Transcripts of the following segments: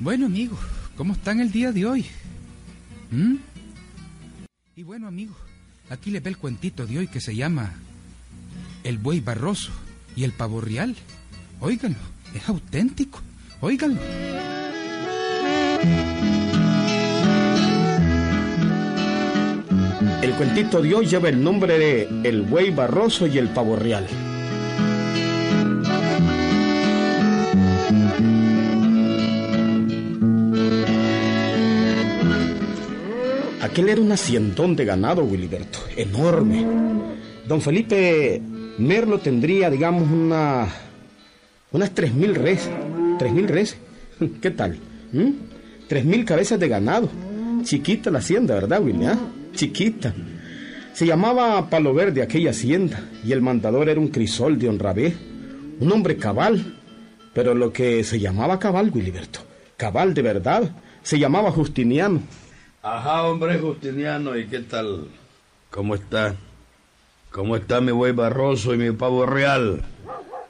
Bueno, amigo, ¿cómo están el día de hoy? ¿Mm? Y bueno, amigo, aquí le ve el cuentito de hoy que se llama El buey barroso y el pavo real. Óiganlo, es auténtico. Óiganlo. El cuentito de hoy lleva el nombre de El buey barroso y el pavo real. Aquel era un haciendón de ganado, Wiliberto, enorme. Don Felipe Merlo tendría, digamos, una, unas tres mil res. ¿Tres mil res? ¿Qué tal? ¿Mm? Tres mil cabezas de ganado. Chiquita la hacienda, ¿verdad, Willy? ah? Chiquita. Se llamaba Palo Verde aquella hacienda y el mandador era un crisol de honrabé, un hombre cabal, pero lo que se llamaba cabal, Wiliberto, cabal de verdad, se llamaba Justiniano. Ajá, hombre Justiniano, ¿y qué tal? ¿Cómo está? ¿Cómo está mi buey barroso y mi pavo real?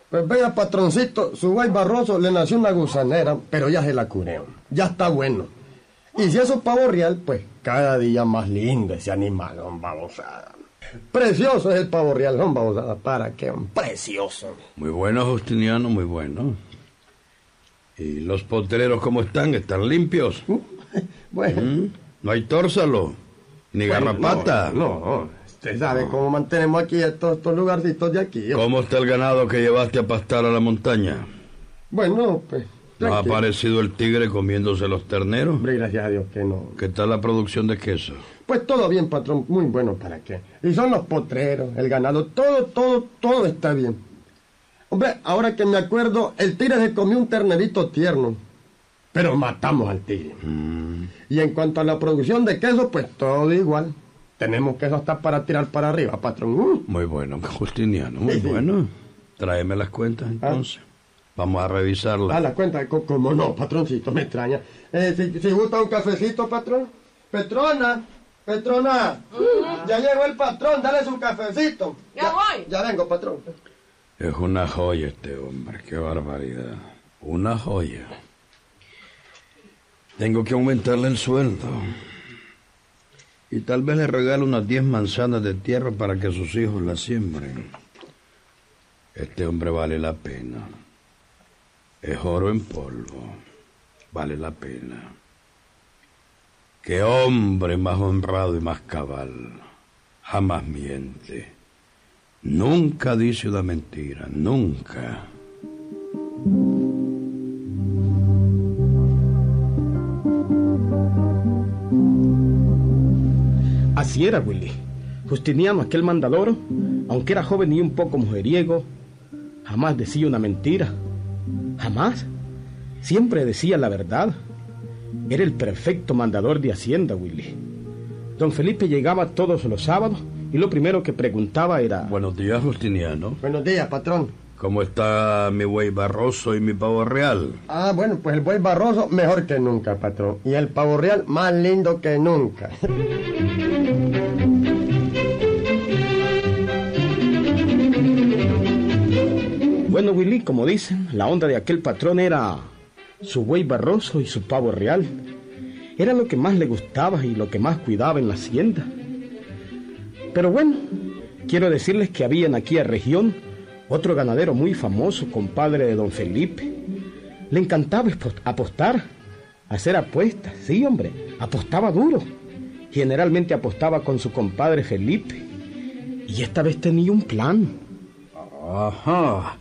Pues vea, patroncito, su buey barroso le nació una gusanera, pero ya se la curé. Ya está bueno. Y si eso es pavo real, pues cada día más lindo ese animal, don babosada. Precioso es el pavo real, don babosada. ¿Para qué? Precioso. Muy bueno, Justiniano, muy bueno. ¿Y los potreros cómo están? ¿Están limpios? Bueno, ¿Mm? ¿No hay tórsalo? ¿Ni bueno, garrapata? No, no. Usted sabe cómo mantenemos aquí estos, estos lugarcitos de aquí. ¿Cómo está el ganado que llevaste a pastar a la montaña? Bueno, pues. ¿No ha aparecido el tigre comiéndose los terneros? Hombre, gracias a Dios que no. ¿Qué tal la producción de queso? Pues todo bien, patrón, muy bueno para qué. Y son los potreros, el ganado, todo, todo, todo está bien. Hombre, ahora que me acuerdo, el tigre se comió un ternerito tierno. Pero matamos al tigre. Y en cuanto a la producción de queso, pues todo igual. Tenemos queso hasta para tirar para arriba, patrón. Uh, Muy bueno, Justiniano, muy Sí, sí. bueno. Tráeme las cuentas entonces. Vamos a revisarlas. a la cuenta, co- como no, patroncito, me extraña. Eh, si, si gusta un cafecito, patrón. Petrona, Petrona, ya llegó el patrón, dale su cafecito. Ya voy. Ya vengo, patrón. Es una joya este hombre, qué barbaridad. Una joya. Tengo que aumentarle el sueldo. Y tal vez le regalo unas 10 manzanas de tierra para que sus hijos la siembren. Este hombre vale la pena. Es oro en polvo. Vale la pena. Qué hombre más honrado y más cabal. Jamás miente. Nunca dice una mentira, nunca. Así era, Willy. Justiniano, aquel mandador, aunque era joven y un poco mujeriego, jamás decía una mentira. Jamás. Siempre decía la verdad. Era el perfecto mandador de Hacienda, Willy. Don Felipe llegaba todos los sábados y lo primero que preguntaba era... Buenos días, Justiniano. Buenos días, patrón. ¿Cómo está mi buey barroso y mi pavo real? Ah, bueno, pues el buey barroso mejor que nunca, patrón. Y el pavo real más lindo que nunca. Bueno, Willy, como dicen, la onda de aquel patrón era su buey barroso y su pavo real. Era lo que más le gustaba y lo que más cuidaba en la hacienda. Pero bueno, quiero decirles que había en aquella región otro ganadero muy famoso, compadre de don Felipe. Le encantaba apostar, hacer apuestas, sí, hombre, apostaba duro. Generalmente apostaba con su compadre Felipe. Y esta vez tenía un plan. Ajá.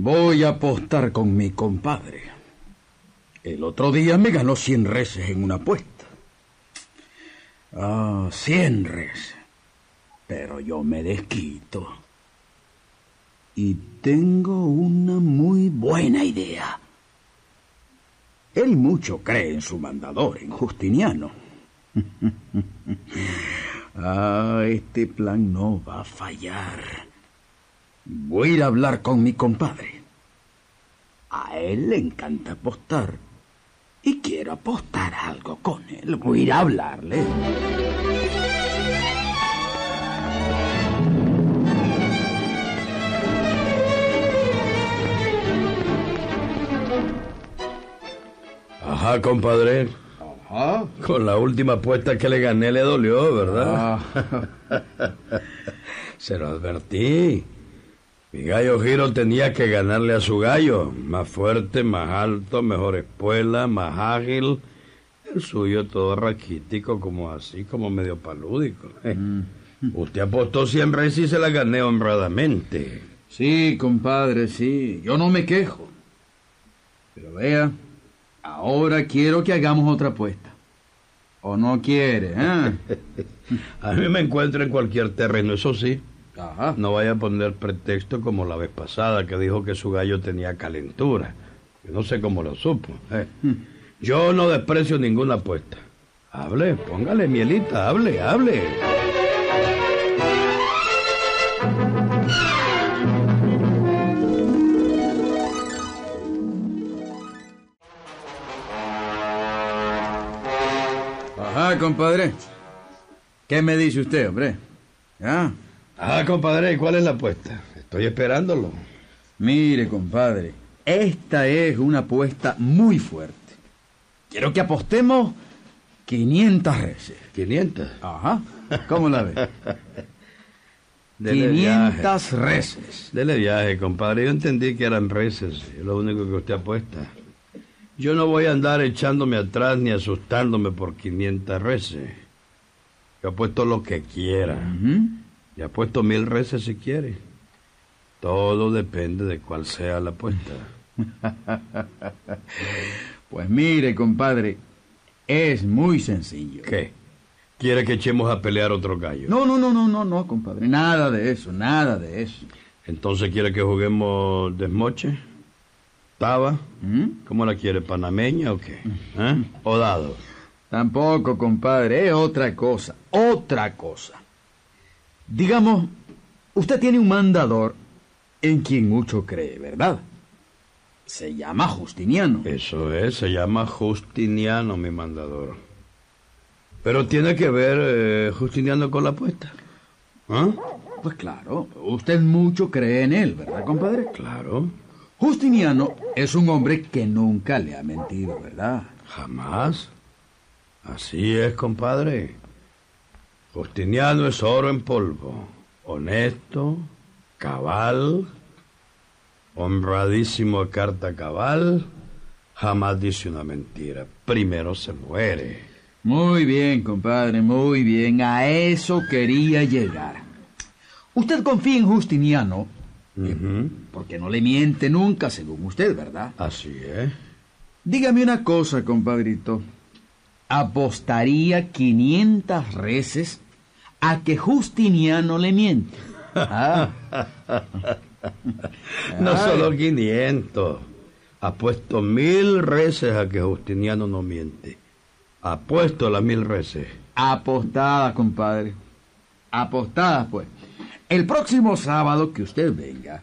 Voy a apostar con mi compadre. El otro día me ganó 100 reses en una apuesta. Ah, 100 reses. Pero yo me desquito. Y tengo una muy buena idea. Él mucho cree en su mandador, en Justiniano. ah, este plan no va a fallar. Voy a ir a hablar con mi compadre. A él le encanta apostar. Y quiero apostar algo con él. Voy a ir a hablarle. Ajá, compadre. Ajá. Con la última apuesta que le gané le dolió, ¿verdad? Ah. Se lo advertí. Mi gallo Giro tenía que ganarle a su gallo. Más fuerte, más alto, mejor espuela, más ágil. El suyo todo raquítico, como así, como medio palúdico. Usted apostó 100 reses y se la gané honradamente. Sí, compadre, sí. Yo no me quejo. Pero vea, ahora quiero que hagamos otra apuesta. ¿O no quiere? eh? A mí me encuentro en cualquier terreno, eso sí. Ajá. No vaya a poner pretexto como la vez pasada que dijo que su gallo tenía calentura. Yo no sé cómo lo supo. eh. Yo no desprecio ninguna apuesta. Hable, póngale mielita, hable, hable. Ajá, compadre. ¿Qué me dice usted, hombre? ¿Ah? Ah, compadre, ¿y ¿cuál es la apuesta? Estoy esperándolo. Mire, compadre, esta es una apuesta muy fuerte. Quiero que apostemos 500 reses. 500. Ajá. ¿Cómo la ve? Dele viaje. 500 reses. Dele viaje, compadre. Yo entendí que eran reces. Es lo único que usted apuesta. Yo no voy a andar echándome atrás ni asustándome por 500 reces. Yo apuesto lo que quiera. Y apuesto mil reces si quiere. Todo depende de cuál sea la apuesta. Pues mire, compadre, es muy sencillo. ¿Qué? ¿Quiere que echemos a pelear otro gallo? No, no, no, no, no, no, compadre. Nada de eso, nada de eso. Entonces quiere que juguemos desmoche, taba, ¿Mm? ¿cómo la quiere? ¿Panameña o qué? ¿Eh? ¿O dado? Tampoco, compadre, es otra cosa, otra cosa. Digamos, usted tiene un mandador en quien mucho cree, ¿verdad? Se llama Justiniano. Eso es, se llama Justiniano, mi mandador. Pero tiene que ver eh, Justiniano con la apuesta. ¿Ah? Pues claro, usted mucho cree en él, ¿verdad, compadre? Claro, Justiniano es un hombre que nunca le ha mentido, ¿verdad? jamás. Así es, compadre. Justiniano es oro en polvo, honesto, cabal, honradísimo a carta cabal, jamás dice una mentira. Primero se muere. Muy bien, compadre, muy bien. A eso quería llegar. Usted confía en Justiniano, porque no le miente nunca, según usted, ¿verdad? Así es. Dígame una cosa, compadrito. ¿Apostaría 500 reses a que Justiniano le miente? Ah, No solo 500. Apuesto mil reces a que Justiniano no miente. Apuesto las mil reces. apostadas, compadre. Apostadas, pues. El próximo sábado que usted venga,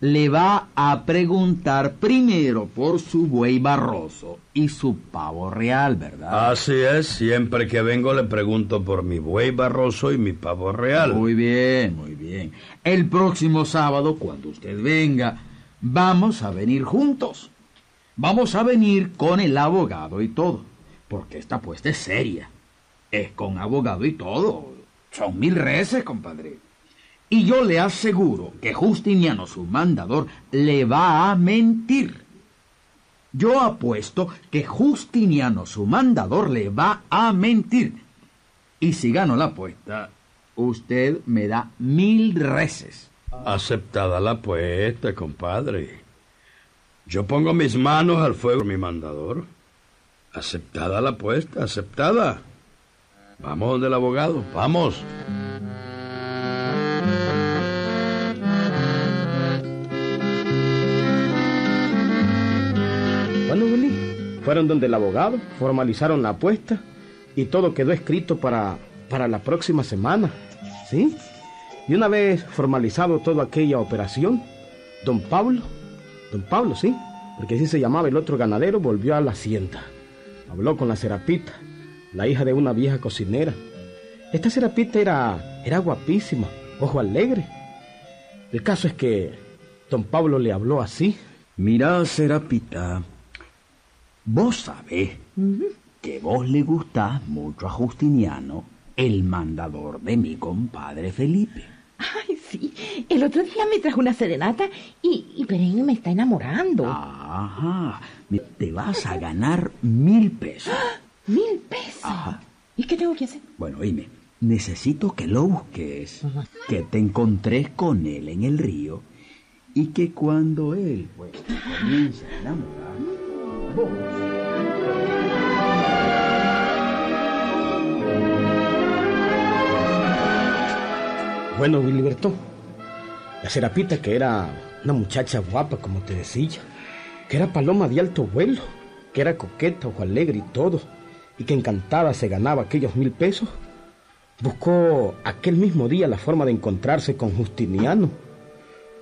le va a preguntar primero por su buey barroso y su pavo real, ¿verdad? Así es, siempre que vengo le pregunto por mi buey barroso y mi pavo real. Muy bien, muy bien. El próximo sábado, cuando usted venga, vamos a venir juntos. Vamos a venir con el abogado y todo, porque esta apuesta es seria. Es con abogado y todo. Son mil reces, compadre. Y yo le aseguro que Justiniano, su mandador, le va a mentir. Yo apuesto que Justiniano, su mandador, le va a mentir. Y si gano la apuesta, usted me da mil reces. Aceptada la apuesta, compadre. Yo pongo mis manos al fuego, mi mandador. Aceptada la apuesta, aceptada. Vamos donde el abogado, vamos. Fueron donde el abogado, formalizaron la apuesta y todo quedó escrito para, para la próxima semana. ¿Sí? Y una vez formalizado toda aquella operación, don Pablo, don Pablo, sí, porque así se llamaba el otro ganadero, volvió a la hacienda. Habló con la Serapita, la hija de una vieja cocinera. Esta Serapita era, era guapísima, ojo alegre. El caso es que don Pablo le habló así. Mira, Serapita, Vos sabés que vos le gustás mucho a Justiniano, el mandador de mi compadre Felipe. Ay, sí. El otro día me trajo una serenata y, y Pereño me está enamorando. Ajá. Te vas a ganar mil pesos. ¿Mil pesos? Ajá. ¿Y qué tengo que hacer? Bueno, oíme, necesito que lo busques, que te encontres con él en el río y que cuando él pues, comience a enamorar, Bueno, Wiliberto, la Serapita, que era una muchacha guapa, como te decía, que era paloma de alto vuelo, que era coqueta, ojo alegre y todo, y que encantada se ganaba aquellos mil pesos, buscó aquel mismo día la forma de encontrarse con Justiniano.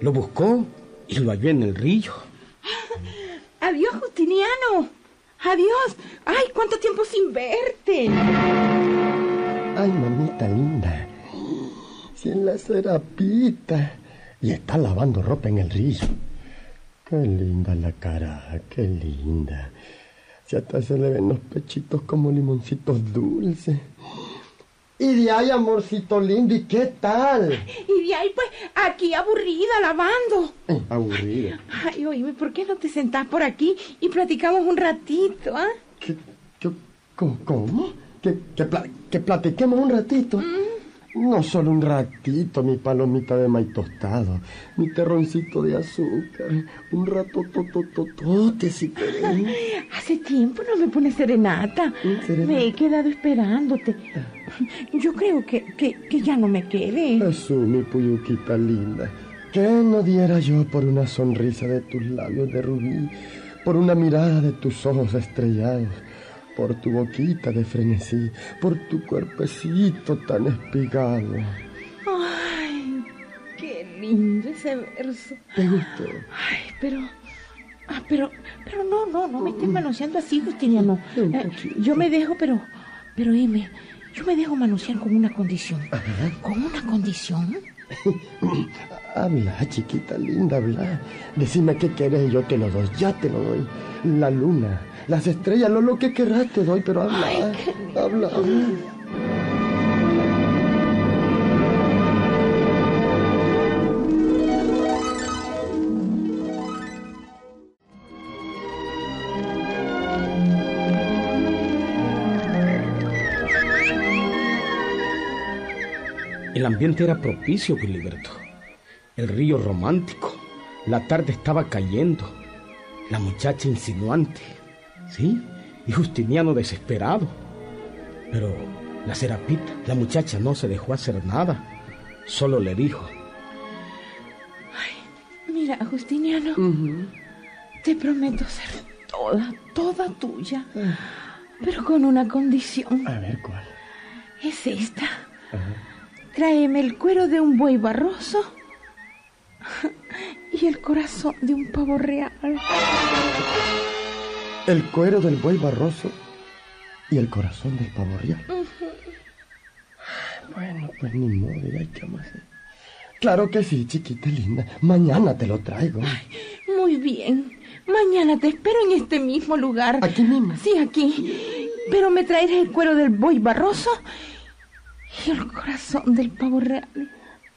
Lo buscó y lo halló en el río. Adiós, Justiniano. Adiós. Ay, cuánto tiempo sin verte. Ay, mamita linda. Sin la serapita. Y está lavando ropa en el río. Qué linda la cara, qué linda. Si hasta se le ven los pechitos como limoncitos dulces. Y de ahí, amorcito lindo, ¿y qué tal? Y de ahí, pues, aquí aburrida, lavando. Eh, aburrido. Ay, oíme, ¿por qué no te sentás por aquí y platicamos un ratito, ah? ¿Qué, qué, cómo? cómo? ¿Que, que, pla- que platiquemos un ratito? No solo un ratito, mi palomita de maíz tostado, mi terroncito de azúcar, un rato totototote si querés. Hace tiempo no me pones serenata. Serenata. Me he quedado esperándote. Yo creo que, que, que ya no me quede. Jesús, mi puyuquita linda, ¿qué no diera yo por una sonrisa de tus labios de rubí, por una mirada de tus ojos estrellados, por tu boquita de frenesí, por tu cuerpecito tan espigado? Ay, qué lindo ese verso. ¿Te gustó? Ay, pero... Ah, pero, pero no, no, no me estés manoseando así, Justiniano. Eh, yo me dejo, pero, pero dime, yo me dejo manosear con una condición. ¿Con una condición? Habla, chiquita linda, habla. Decime qué querés y yo te lo doy, ya te lo doy. La luna, las estrellas, lo, lo que querrás te doy, pero habla, Ay, qué habla. Ambiente era propicio, Wiliberto. El río romántico. La tarde estaba cayendo. La muchacha insinuante. ¿Sí? Y Justiniano desesperado. Pero la Serapita, la muchacha no se dejó hacer nada. Solo le dijo, Mira, Justiniano, te prometo ser toda, toda tuya, pero con una condición. A ver cuál. Es esta. Tráeme el cuero de un buey barroso y el corazón de un pavo real. El cuero del buey barroso y el corazón del pavo real. Bueno, pues ni modo, ya hay que hacer. Claro que sí, chiquita linda. Mañana te lo traigo. Muy bien. Mañana te espero en este mismo lugar. ¿Aquí mismo? Sí, aquí. Pero me traerás el cuero del buey barroso y el corazón del pavo real.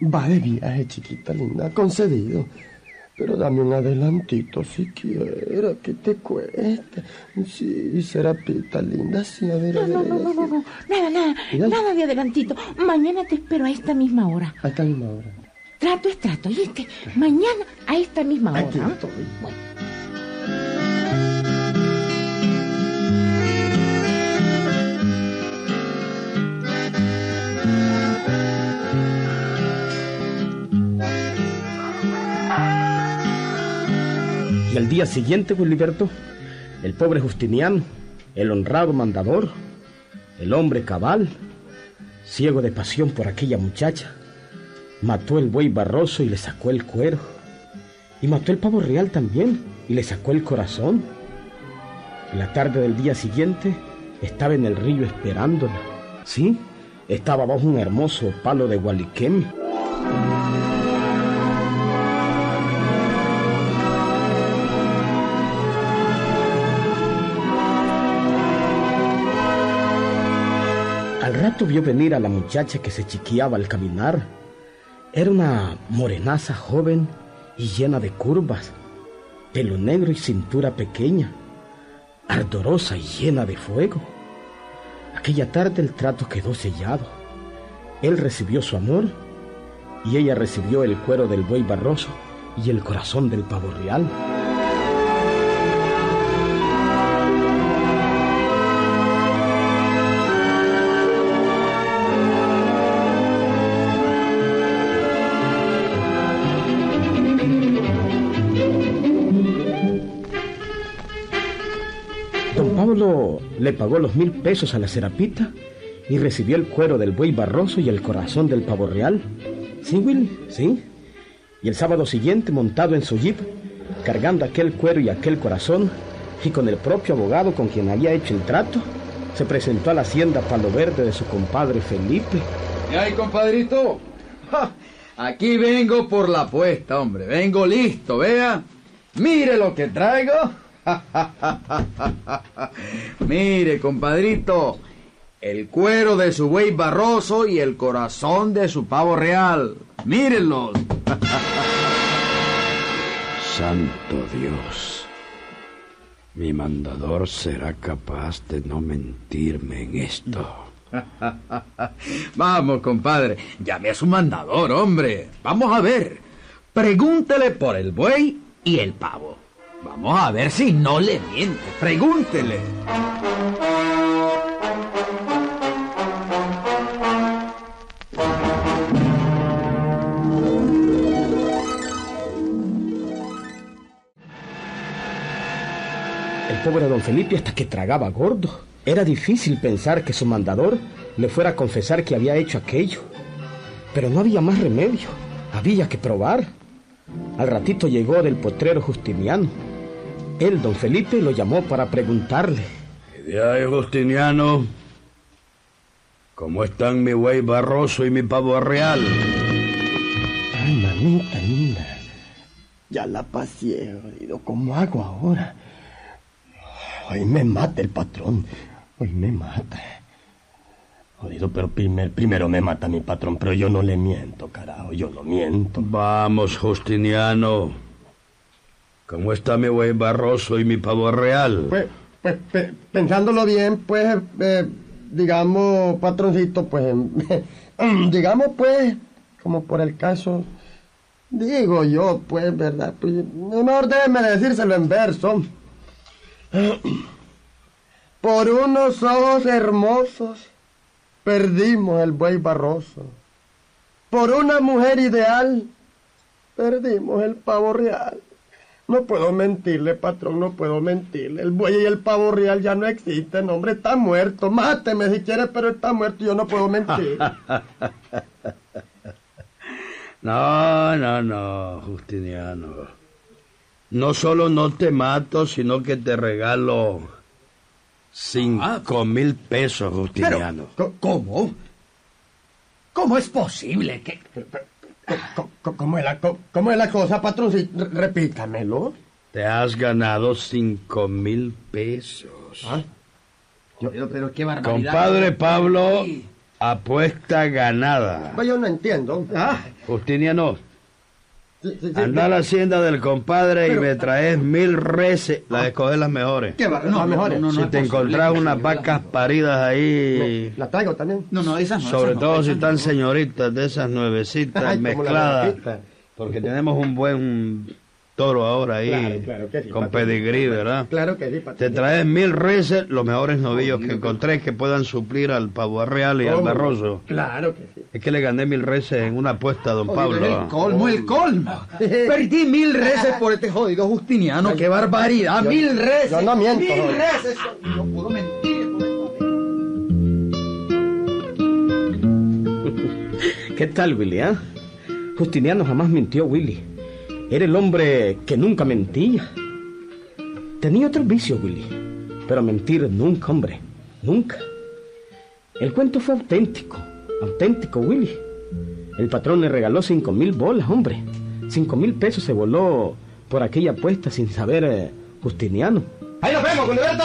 Va de viaje, chiquita linda, concedido. Pero dame un adelantito siquiera, que te cuesta. Sí, serapita linda, sí, a ver, a No, ver. no, no, no, no, no. Nada, nada. Nada de adelantito. Mañana te espero a esta misma hora. A esta misma hora. Trato es trato, ¿oíste? Mañana a esta misma hora. Aquí ¿ah? estoy. Bueno. Al día siguiente, Wiliberto, el pobre Justiniano, el honrado mandador, el hombre cabal, ciego de pasión por aquella muchacha, mató el buey barroso y le sacó el cuero. Y mató el pavo real también y le sacó el corazón. Y la tarde del día siguiente estaba en el río esperándola. Sí, estaba bajo un hermoso palo de gualiquemi. Vio venir a la muchacha que se chiqueaba al caminar. Era una morenaza joven y llena de curvas, pelo negro y cintura pequeña, ardorosa y llena de fuego. Aquella tarde el trato quedó sellado. Él recibió su amor y ella recibió el cuero del buey barroso y el corazón del pavo real. Le pagó los mil pesos a la serapita y recibió el cuero del buey barroso y el corazón del pavo real. Sí, Willy, sí. Y el sábado siguiente, montado en su jeep, cargando aquel cuero y aquel corazón, y con el propio abogado con quien había hecho el trato, se presentó a la hacienda Palo Verde de su compadre Felipe. ¿Qué hay, compadrito? Aquí vengo por la apuesta, hombre. Vengo listo, vea. Mire lo que traigo. Mire, compadrito. El cuero de su buey barroso y el corazón de su pavo real. Mírenlos. Santo Dios. Mi mandador será capaz de no mentirme en esto. Vamos, compadre. Llame a su mandador, hombre. Vamos a ver. Pregúntele por el buey y el pavo. Vamos a ver si no le miente. Pregúntele. El pobre don Felipe hasta que tragaba gordo. Era difícil pensar que su mandador le fuera a confesar que había hecho aquello. Pero no había más remedio. Había que probar. Al ratito llegó del potrero Justiniano. Él, don Felipe, lo llamó para preguntarle. ¿Qué de ahí, Justiniano? ¿Cómo están mi buey barroso y mi pavo real? Ay, mamita linda. Ya la pasé, jodido. ¿Cómo hago ahora? Hoy me mata el patrón. Hoy me mata. Jodido, pero primer- primero me mata mi patrón, pero yo no le miento, carajo, yo no miento. Vamos, Justiniano. ¿Cómo está mi buey barroso y mi pavo real? Pues, pues, pe- pensándolo bien, pues, eh, digamos, patroncito, pues, digamos, pues, como por el caso, digo yo, pues, ¿verdad? Pues, mejor déjeme decírselo en verso. Por unos ojos hermosos perdimos el buey barroso. Por una mujer ideal perdimos el pavo real. No puedo mentirle, patrón, no puedo mentirle. El buey y el pavo real ya no existen, hombre, está muerto. Máteme si quiere, pero está muerto y yo no puedo mentir. No, no, no, Justiniano. No solo no te mato, sino que te regalo cinco mil pesos, Justiniano. ¿Cómo? ¿Cómo es posible que... ¿Cómo es la, cómo es la cosa, patrón? Repítamelo. Te has ganado cinco mil pesos. Ah, Pero, pero qué barbaridad. Compadre Pablo, Sí. apuesta ganada. pues yo no entiendo. Ah, Justiniano, sí, sí, sí. anda a la hacienda del compadre y me traes mil reses. La de escoger las mejores. Qué No, Las mejores. no, no, si no te encontrás unas vacas paridas ahí, La traigo también. No, no, esas no. sobre esas no, todo si están no. señoritas de esas nuevecitas Ay, mezcladas, porque tenemos un buen toro ahora ahí, Claro, claro que sí, con pedigrí, ¿verdad? Claro que sí, Te patrón. traes mil reses, los mejores novillos que encontré que puedan suplir al pavo real y al ¿Cómo? barroso. Claro que sí. Es que le gané mil reses en una apuesta a don El Pablo. colmo, el colmo. Perdí mil reses por este jodido Justiniano. ¡Qué barbaridad! Yo- ¡Mil reses! yo no miento, ¡Mil reses! No puedo mentir. ¿Qué tal, Willy? ah? Justiniano jamás mintió, Willy. Era el hombre que nunca mentía. Tenía otros vicios, Willy. Pero mentir nunca, hombre. Nunca. El cuento fue auténtico. Auténtico, Willy. El patrón le regaló cinco mil bolas, hombre. Cinco mil pesos se voló por aquella apuesta sin saber eh, Justiniano. Ahí nos vemos, Gilberto.